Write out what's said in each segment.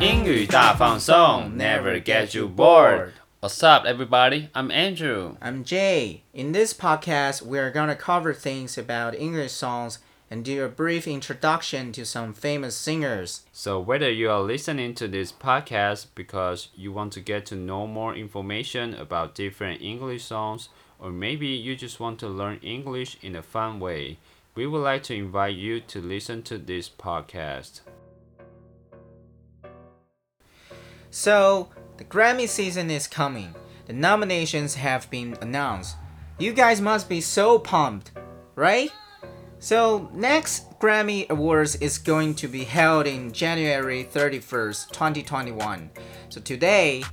英语大放送，Never get you bored. What's up, everybody? I'm Andrew. I'm Jay. In this podcast, we are going to cover things about English songs and do a brief introduction to some famous singers. So, whether you are listening to this podcast because you want to get to know more information about different English songs, or maybe you just want to learn English in a fun way, we would like to invite you to listen to this podcast. So, the Grammy season is coming. The nominations have been announced. You guys must be so pumped, right? So, next Grammy Awards is going to be held in January 31st, 2021. So, today,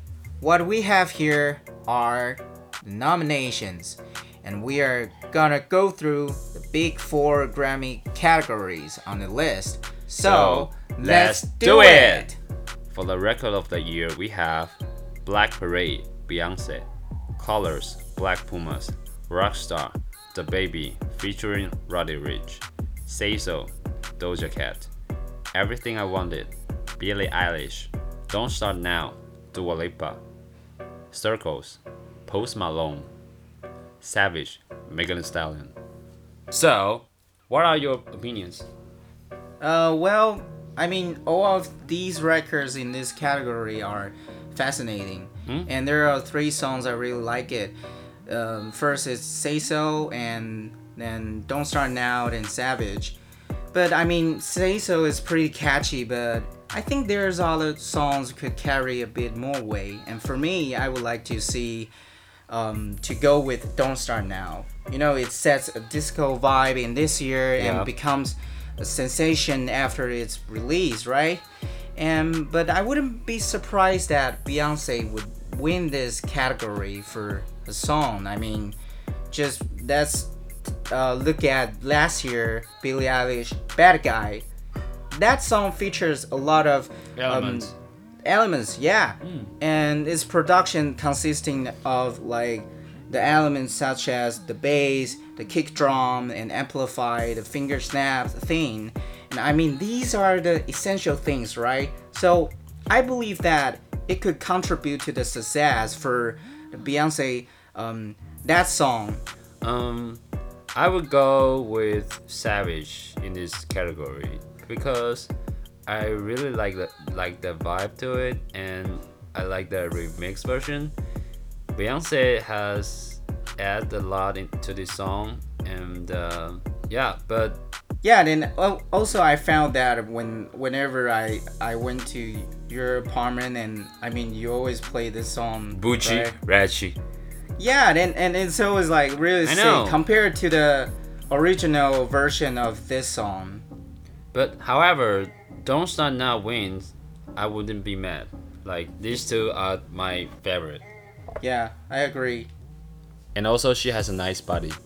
what we have here are nominations, and we are gonna go through the big four Grammy categories on the list. So, let's do it! For the record of the year, we have Black Parade, Beyonce, Colors, Black Pumas, Rockstar, DaBaby featuring Roddy Ricch, Say So, Doja Cat, Everything I Wanted, Billie Eilish, Don't Start Now, Dua Lipa, Circles, Post Malone, Savage, Megan Thee Stallion. So, what are your opinions? Uh, well, I mean, all of these records in this category are fascinating, Hmm? and there are three songs I really like it. Um, first is Say So, and then Don't Start Now, and Savage. But I mean, Say So is pretty catchy, but I think there's other songs could carry a bit more weight. And for me, I would like to see um, to go with Don't Start Now. You know, it sets a disco vibe in this year Yeah. and becomes a sensation after its release, right? And but I wouldn't be surprised that Beyonce would win this category for a song. I mean, just let's uh, look at last year Billie Eilish "Bad Guy." That song features a lot of um, Elements. elements, yeah, and its production consisting of like the elements such as the bass, the kick drum, and amplify, the finger snaps thing. And I mean, these are the essential things, right? So I believe that it could contribute to the success for Beyonce um, that song. Um, I would go with Savage in this category because I really like the like the vibe to it, and I like the remix version. Beyonce has added a lot into this song, and uh, yeah, but Yeah, then also I found that when whenever I I went to your apartment and I mean you always play this song. Bucci, right? Ratchy. Yeah, and and it's always like really sick compared to the original version of this song. But however, Don't Start Now wins, I wouldn't be mad. Like these two are my favorite, Yeah, I agree. and also she has a nice body.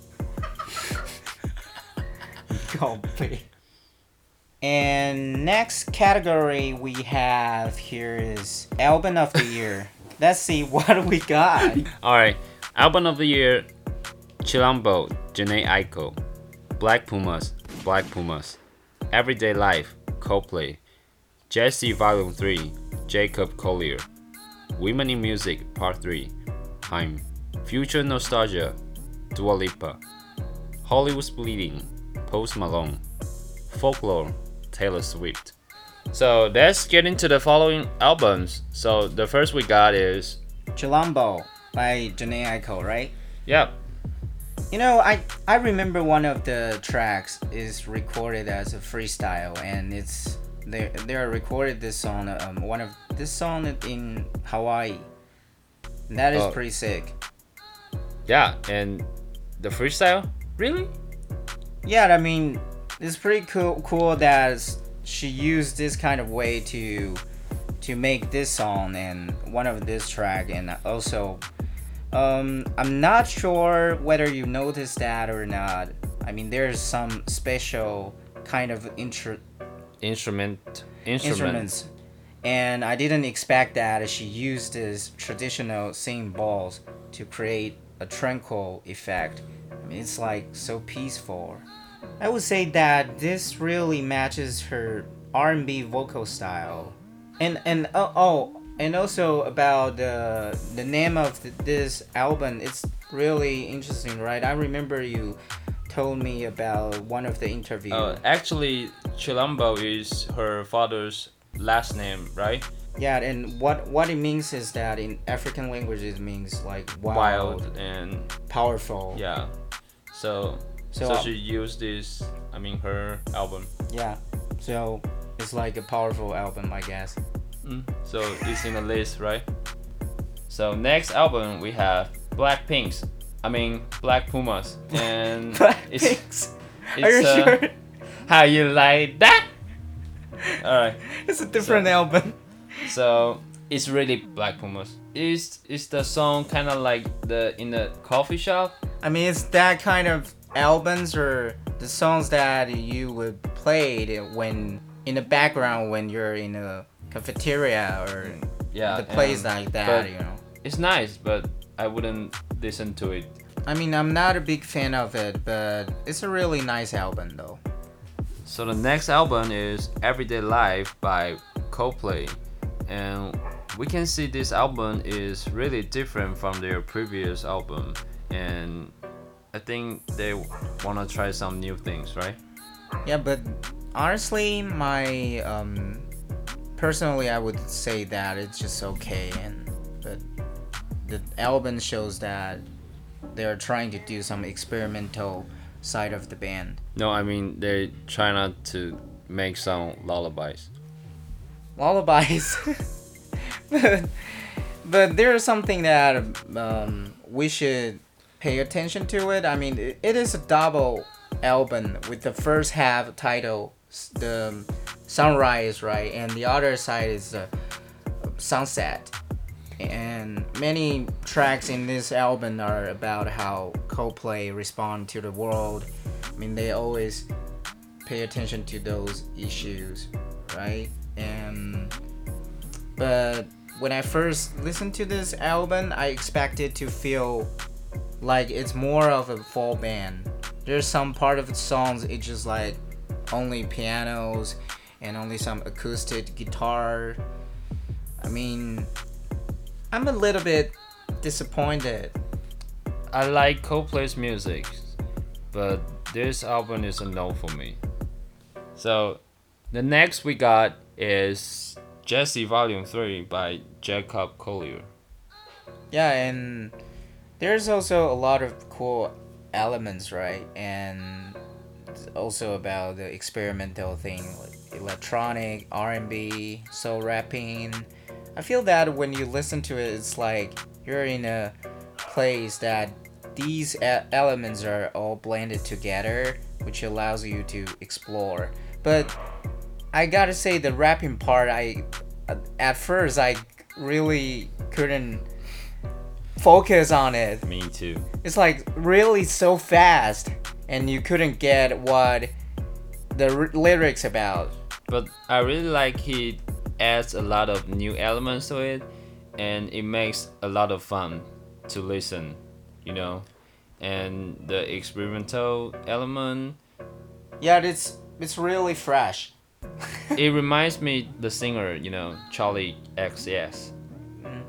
And next category we have here is album of the year. Let's see what we got. Alright, album of the year Chilombo, Jhené Aiko. Black Pumas, Black Pumas. Everyday Life, Coldplay. Djesse Volume 3, Jacob Collier. Women in Music, Part 3, Haim. Future Nostalgia, Dua Lipa. Hollywood's Bleeding, Post Malone. Folklore, Taylor Swift. So let's get into the following albums. So the first we got is, Chilombo by Jhené right? yep, You know, I I remember one of the tracks is recorded as a freestyle, and it's they they are recorded this song um one of this song in Hawaii. And that is Oh. pretty sick. Yeah, and the freestyle? Really? Yeah, I mean, it's pretty cool cool that she used this kind of way to to make this song and one of this track, and also. Um, I'm not sure whether you noticed that or not. I mean, there's some special kind of intro Instrument, instrument. instruments, and I didn't expect that she used this traditional singing balls to create a tranquil effect. I mean, it's like so peaceful. I would say that this really matches her R&B vocal style. And and oh, oh and also about the the name of th this album. It's really interesting, right? I remember you told me about one of the interviews. Uh, actually, Chilombo is her father's last name, right? Yeah, and what what it means is that in African languages it means like wild, Wild and powerful. yeah. So So, so, uh, she used this. I mean, her album. yeah. So it's like a powerful album, I guess. Mm. So it's in the list, right? So next album we have Blackpink's. I mean Black Pumas, and it's, Blackpinks. it's Are you uh, sure? How you like that? All right. It's a different album. So it's really Black Pumas. Is is the song kind of like the in the coffee shop? I mean, it's that kind of albums or the songs that you would play when in the background when you're in a cafeteria or Yeah. the place like that, you know. It's nice, but I wouldn't listen to it. I mean, I'm not a big fan of it, but it's a really nice album though. So the next album is Everyday Life by Coldplay, and we can see this album is really different from their previous album, and I think they wanna try some new things, right? Yeah, but honestly, my um, personally, I would say that it's just okay, and the album shows that they're trying to do some experimental side of the band. No, I mean they try not to make some lullabies. lullabies. but, but there's something that um, we should pay attention to it. I mean, it, it is a double album with the first half title, the sunrise, right, and the other side is the sunset. And many tracks in this album are about how Coldplay respond to the world. I mean, they always pay attention to those issues, right? And but when I first listened to this album, I expected to feel like it's more of a full band. There's some part of the songs it's just like only pianos and only some acoustic guitar. I mean, I'm a little bit disappointed. I like Coldplay's music, but this album is a no for me. So, the next we got is Djesse Volume 3 by Jacob Collier. Yeah, and there's also a lot of cool elements, right? And also about the experimental thing, like electronic, R&B, soul rapping. I feel that when you listen to it, it's like you're in a place that these elements are all blended together, which allows you to explore. But I gotta say, the rapping part, I uh, at first I really couldn't focus on it. Me too. It's like really so fast, and you couldn't get what the r- lyrics about. But I really like he adds a lot of new elements to it, and it makes a lot of fun to listen, you know. And the experimental element, Yeah, it's it's really fresh. it reminds me the singer, you know, Charli XCX. Mm.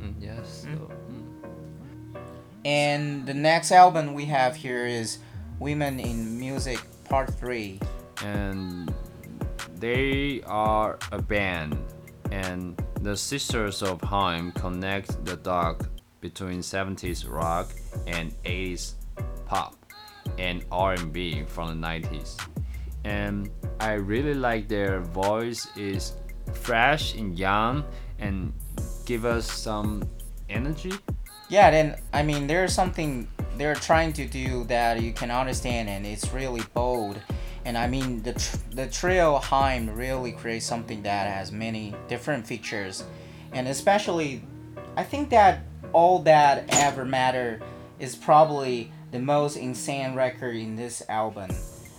Mm, yes. So, mm. And the next album we have here is Women in Music Part 3. and they are a band and the sisters of Haim connect the dots between 70s rock and 80s pop and R&B from the 90s and I really like their voice is fresh and young and give us some energy Yeah, then I mean there's something they're trying to do that you can understand and it's really bold. And I mean the tr- the trio Haim really creates something that has many different features. And especially I think that all that ever matter is probably the most insane record in this album.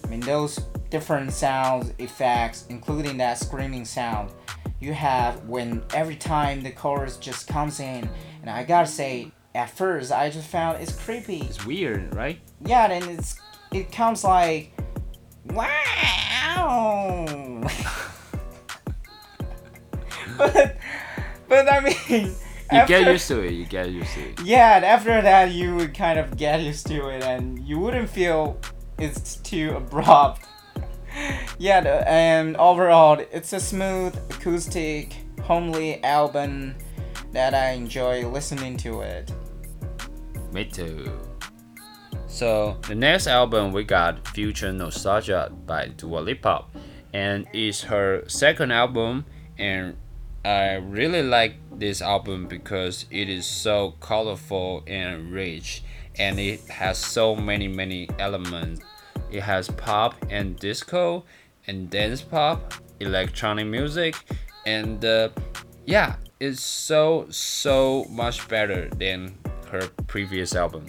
I mean those different sounds, effects, including that screaming sound you have when every time the chorus just comes in and I gotta say at first I just found it's creepy. it's weird right Yeah, and it's it comes like wow. but but I mean. You get used to it. You get used to it. Yeah, and after that you would kind of get used to it, and you wouldn't feel it's too abrupt. yeah, the, and overall, it's a smooth, acoustic, homely album that I enjoy listening to it. Me too. So the next album we got Future Nostalgia by Dua Lipa, and it's her second album, and I really like this album because it is so colorful and rich, and it has so many many elements. It has pop and disco, and dance pop, electronic music, and uh, yeah, it's so so much better than her previous album.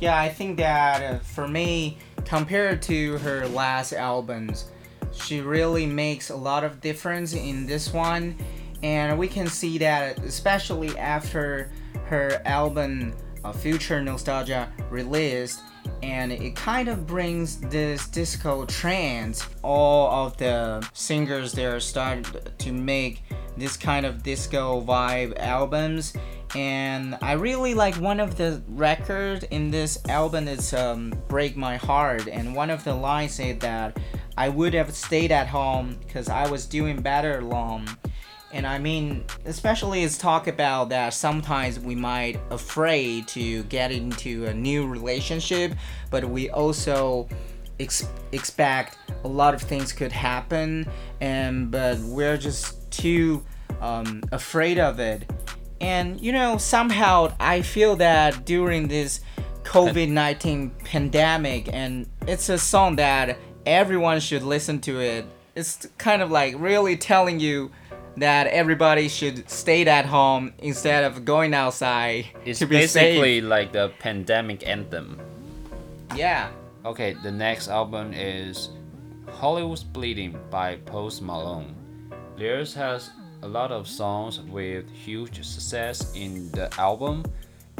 Yeah, I think that uh, for me, compared to her last albums, she really makes a lot of difference in this one. And we can see that especially after her album uh, Future Nostalgia released and it kind of brings this disco trance all of the singers there start to make this kind of disco vibe albums. And I really like one of the record in this album is um, Break My Heart. And one of the lines said that I would have stayed at home because I was doing better alone and I mean, especially it's talk about that sometimes we might afraid to get into a new relationship, but we also ex- expect a lot of things could happen, and but we're just too um, afraid of it. And you know, somehow I feel that during this COVID 19 pandemic, and it's a song that everyone should listen to it. It's kind of like really telling you that everybody should stay at home instead of going outside It's to be basically safe. like the pandemic anthem. Yeah. Okay, the next album is Hollywood's Bleeding by Post Malone. Lyrics has a lot of songs with huge success in the album,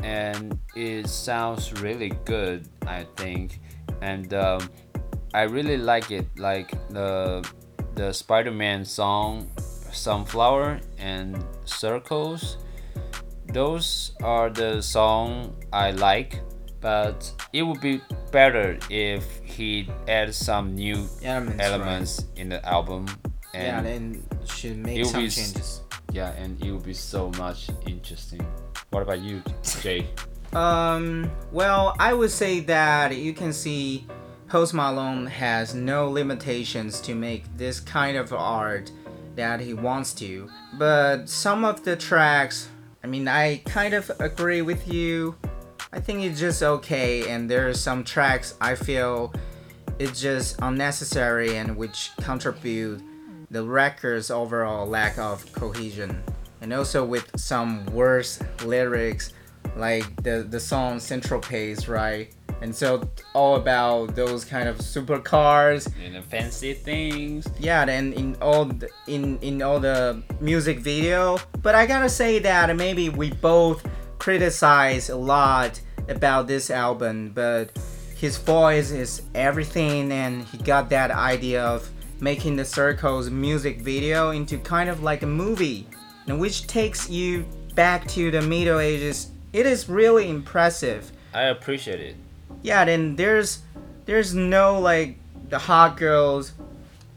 and it sounds really good, I think. And um, I really like it, like the the Spider-Man song Sunflower and Circles. Those are the song I like, but it would be better if he add some new Elements, elements in the album. Yeah, And then should make some be changes. yeah, and it will be so much interesting. What about you, Jay? Um, well, I would say that you can see Post Malone has no limitations to make this kind of art that he wants to. But some of the tracks, I mean, I kind of agree with you. I think it's just okay, and there are some tracks I feel it's just unnecessary and which contribute the record's overall lack of cohesion. And also with some worse lyrics like the the song Saint-Tropez, right? And so all about those kind of supercars. And the fancy things. Yeah, then in all the, in in all the music video. But I gotta say that maybe we both criticize a lot about this album, but his voice is everything, and he got that idea of making the Circles music video into kind of like a movie, which takes you back to the Middle Ages. It is really impressive I appreciate it. yeah then there's there's no like the hot girls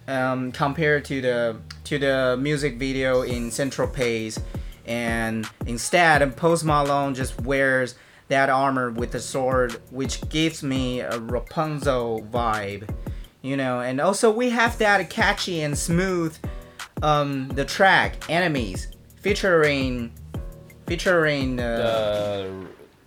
um, compared to the to the music video in Saint-Tropez and instead post malone just wears that armor with the sword which gives me a rapunzel vibe you know and also we have that catchy and smooth um, the track enemies featuring featuring uh,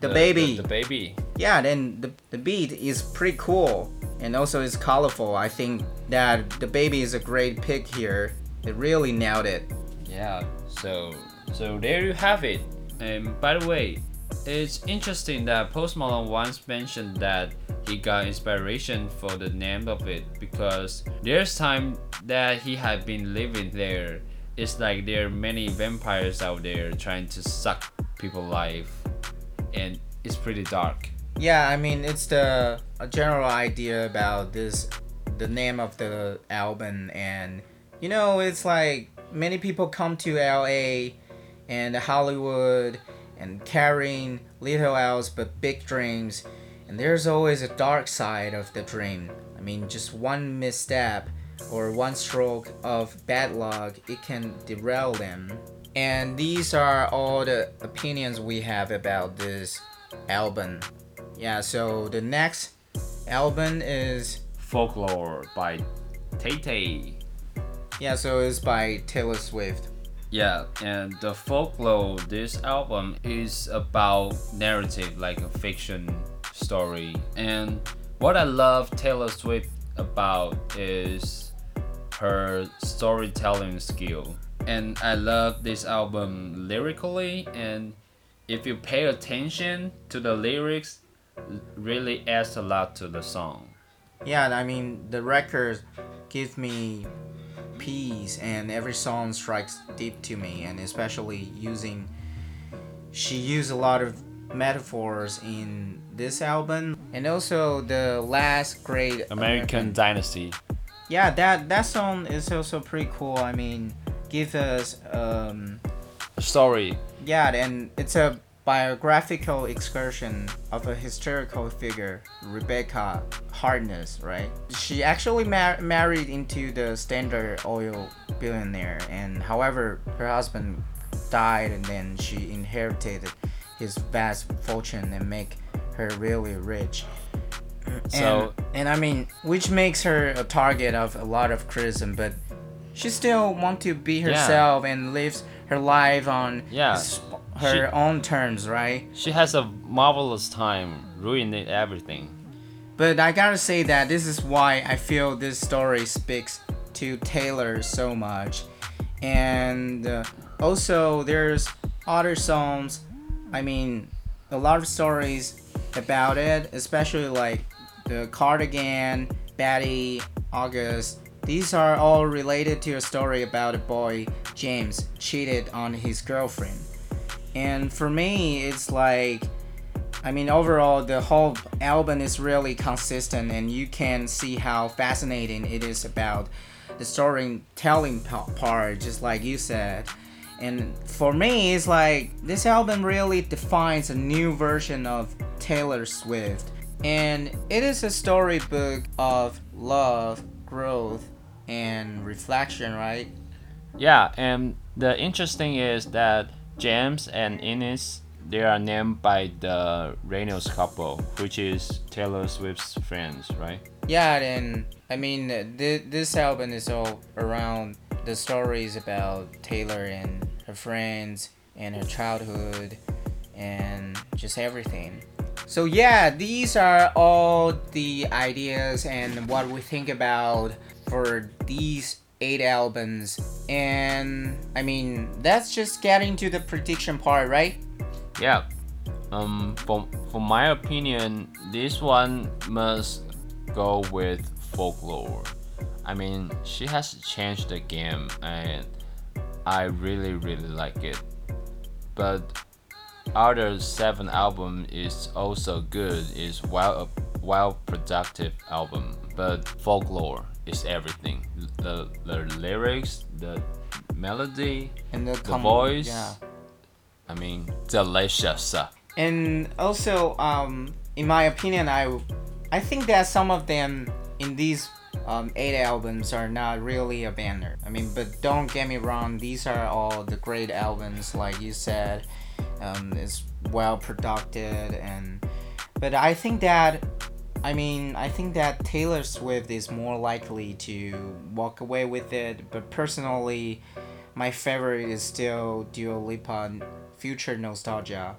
The The baby. The, the baby. yeah then the, the beat is pretty cool and also it's colorful i think that DaBaby is a great pick here it really nailed it Yeah, so so there you have it. And by the way, it's interesting that Post Malone once mentioned that he got inspiration for the name of it because there's time that he had been living there. It's like there are many vampires out there trying to suck people's life, and it's pretty dark. yeah i mean it's the a general idea about this the name of the album and you know it's like many people come to LA and Hollywood and carrying little else but big dreams. And there's always a dark side of the dream. I mean, just one misstep or one stroke of bad luck, it can derail them. And these are all the opinions we have about this album. Yeah, so the next album is Folklore by Tay Tay. yeah, so it's by Taylor Swift. Yeah, and the folklore, this album is about narrative, like a fiction story. And what I love Taylor Swift about is her storytelling skill. And I love this album lyrically, and if you pay attention to the lyrics, really adds a lot to the song. Yeah, I mean the record gives me peace, and every song strikes deep to me, and especially using. She used a lot of metaphors in this album, and also the last great American Dynasty. Yeah, that that song is also pretty cool. I mean, give us um Story. yeah, and it's a biographical excursion of a historical figure, Rebecca Harkness, right? She actually mar- married into the Standard Oil billionaire, and however, her husband died, and then she inherited his vast fortune and make her really rich. So- and, and I mean, which makes her a target of a lot of criticism, but she still want to be herself and lives her life on Yeah. Her She- own terms, right? She has a marvelous time, ruining everything. But I gotta say that this is why I feel this story speaks to Taylor so much. And uh, also, there's other songs, I mean, a lot of stories about it, especially like the Cardigan, Betty, August. These are all related to a story about a boy, James, cheated on his girlfriend. And for me, it's like I mean, overall, the whole album is really consistent, and you can see how fascinating it is about the storytelling pa- part, just like you said. And for me, it's like this album really defines a new version of Taylor Swift. And it is a storybook of love, growth, and reflection, right? Yeah, and the interesting is that James and Inez they are named by the Reynolds couple, which is Taylor Swift's friends, right? Yeah, and I mean, th- this album is all around the stories about Taylor and her friends and her childhood and just everything. So, yeah, these are all the ideas and what we think about for these eight albums. And I mean, that's just getting to the prediction part, right? Yeah. Um, for for my opinion, this one must go with folklore. I mean, she has changed the game, and I really really like it. But other seven album is also good. is well well productive album, but folklore is everything. The the lyrics, the melody, And the, the voice. Yeah. I mean, delicious. and also um in my opinion i i think that some of them in these um, eight albums are not really a banner i mean but don't get me wrong these are all the great albums like you said um, it's well produced and but i think that I mean, I think that Taylor Swift is more likely to walk away with it, but personally, my favorite is still Dua Lipa Future Nostalgia.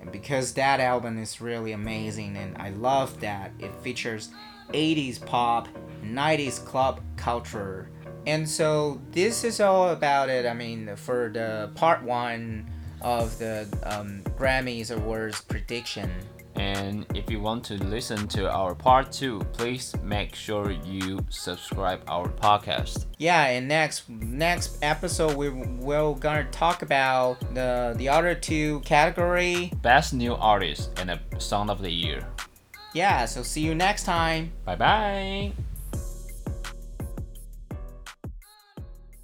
And because that album is really amazing and I love that it features 80s pop, 90s club culture. And so this is all about it. I mean, for the part 1 of the um, Grammys Awards prediction. And if you want to listen to our part two, please make sure you subscribe our podcast. Yeah, and next next episode we will gonna talk about the the other two category. Best new artist and the song of the year. Yeah, so see you next time. Bye bye.